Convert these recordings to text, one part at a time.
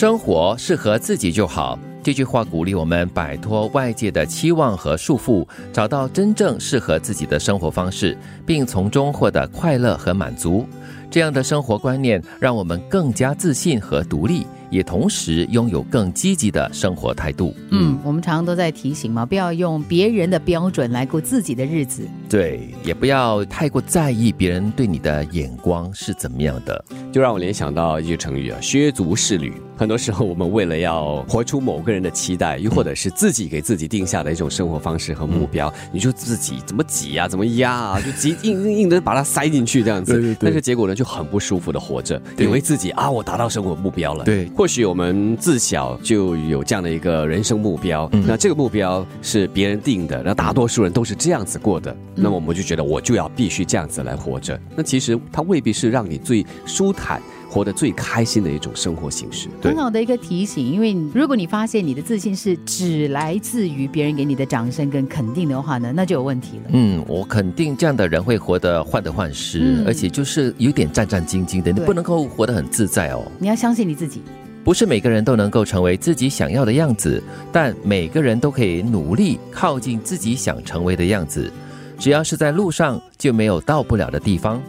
生活适合自己就好。这句话鼓励我们摆脱外界的期望和束缚，找到真正适合自己的生活方式，并从中获得快乐和满足。这样的生活观念让我们更加自信和独立。也同时拥有更积极的生活态度。嗯，我们常常都在提醒嘛，不要用别人的标准来过自己的日子。对，也不要太过在意别人对你的眼光是怎么样的。就让我联想到一句成语啊，“削足适履”。很多时候，我们为了要活出某个人的期待，又或者是自己给自己定下的一种生活方式和目标，你就自己怎么挤啊，怎么压啊，就挤硬硬硬的把它塞进去这样子。对对对。但是结果呢，就很不舒服的活着，以为自己啊，我达到生活目标了。对。或许我们自小就有这样的一个人生目标，那这个目标是别人定的，那大多数人都是这样子过的，那么我们就觉得我就要必须这样子来活着。那其实它未必是让你最舒坦、活得最开心的一种生活形式。很好的一个提醒，因为如果你发现你的自信是只来自于别人给你的掌声跟肯定的话呢，那就有问题了。嗯，我肯定这样的人会活得患得患失，而且就是有点战战兢兢的，你不能够活得很自在哦。你要相信你自己。不是每个人都能够成为自己想要的样子，但每个人都可以努力靠近自己想成为的样子。只要是在路上，就没有到不了的地方。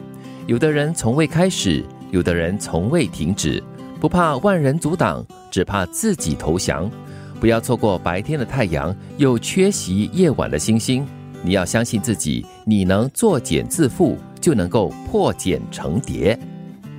有的人从未开始，有的人从未停止。不怕万人阻挡，只怕自己投降。不要错过白天的太阳，又缺席夜晚的星星。你要相信自己，你能作茧自缚，就能够破茧成蝶。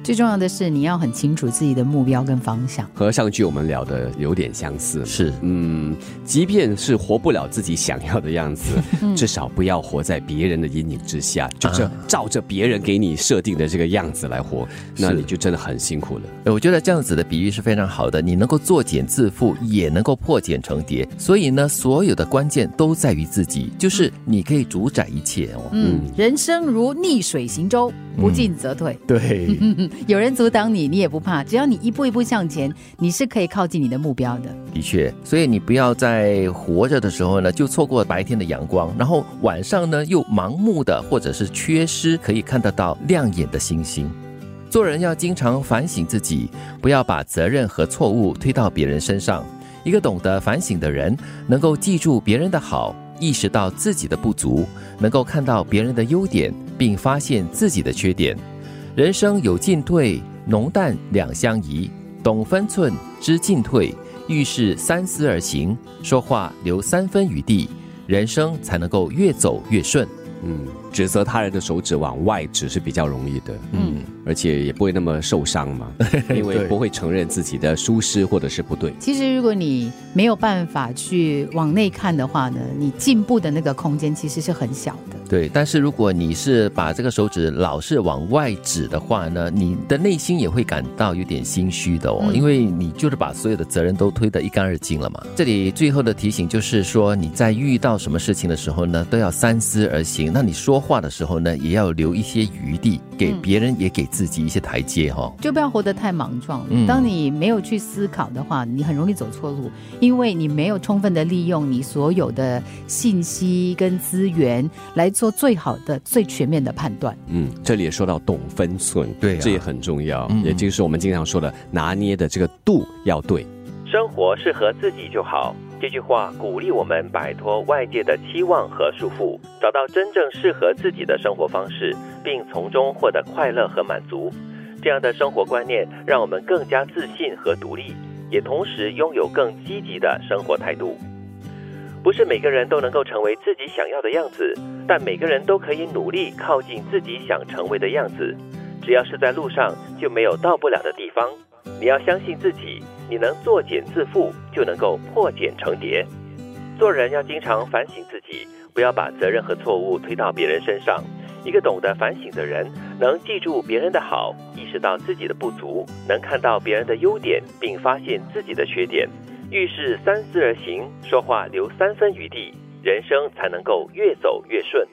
最重要的是，你要很清楚自己的目标跟方向。和上句我们聊的有点相似，是，嗯，即便是活不了自己想要的样子，至少不要活在别人的阴影之下，就是照着别人给你设定的这个样子来活，那你就真的很辛苦了。我觉得这样子的比喻是非常好的，你能够作茧自缚，也能够破茧成蝶。所以呢，所有的关键都在于自己，就是你可以主宰一切哦。嗯，人生如逆水行舟，不进则退。对。有人阻挡你，你也不怕，只要你一步一步向前，你是可以靠近你的目标的。的确，所以你不要在活着的时候呢，就错过白天的阳光，然后晚上呢又盲目的或者是缺失可以看得到亮眼的星星。做人要经常反省自己，不要把责任和错误推到别人身上。一个懂得反省的人，能够记住别人的好，意识到自己的不足，能够看到别人的优点，并发现自己的缺点。人生有进退，浓淡两相宜。懂分寸，知进退，遇事三思而行，说话留三分余地，人生才能够越走越顺。嗯，指责他人的手指往外指是比较容易的。嗯。而且也不会那么受伤嘛，因为不会承认自己的疏失或者是不对。其实如果你没有办法去往内看的话呢，你进步的那个空间其实是很小的。对，但是如果你是把这个手指老是往外指的话呢，你的内心也会感到有点心虚的哦，因为你就是把所有的责任都推得一干二净了嘛。这里最后的提醒就是说，你在遇到什么事情的时候呢，都要三思而行。那你说话的时候呢，也要留一些余地给别人，也给。自己一些台阶哈，就不要活得太莽撞。当你没有去思考的话，你很容易走错路，因为你没有充分的利用你所有的信息跟资源来做最好的、最全面的判断。嗯，这里也说到懂分寸，对，这也很重要，也就是我们经常说的拿捏的这个度要对。生活适合自己就好，这句话鼓励我们摆脱外界的期望和束缚，找到真正适合自己的生活方式，并从中获得快乐和满足。这样的生活观念让我们更加自信和独立，也同时拥有更积极的生活态度。不是每个人都能够成为自己想要的样子，但每个人都可以努力靠近自己想成为的样子。只要是在路上，就没有到不了的地方。你要相信自己。你能作茧自缚，就能够破茧成蝶。做人要经常反省自己，不要把责任和错误推到别人身上。一个懂得反省的人，能记住别人的好，意识到自己的不足，能看到别人的优点，并发现自己的缺点。遇事三思而行，说话留三分余地，人生才能够越走越顺。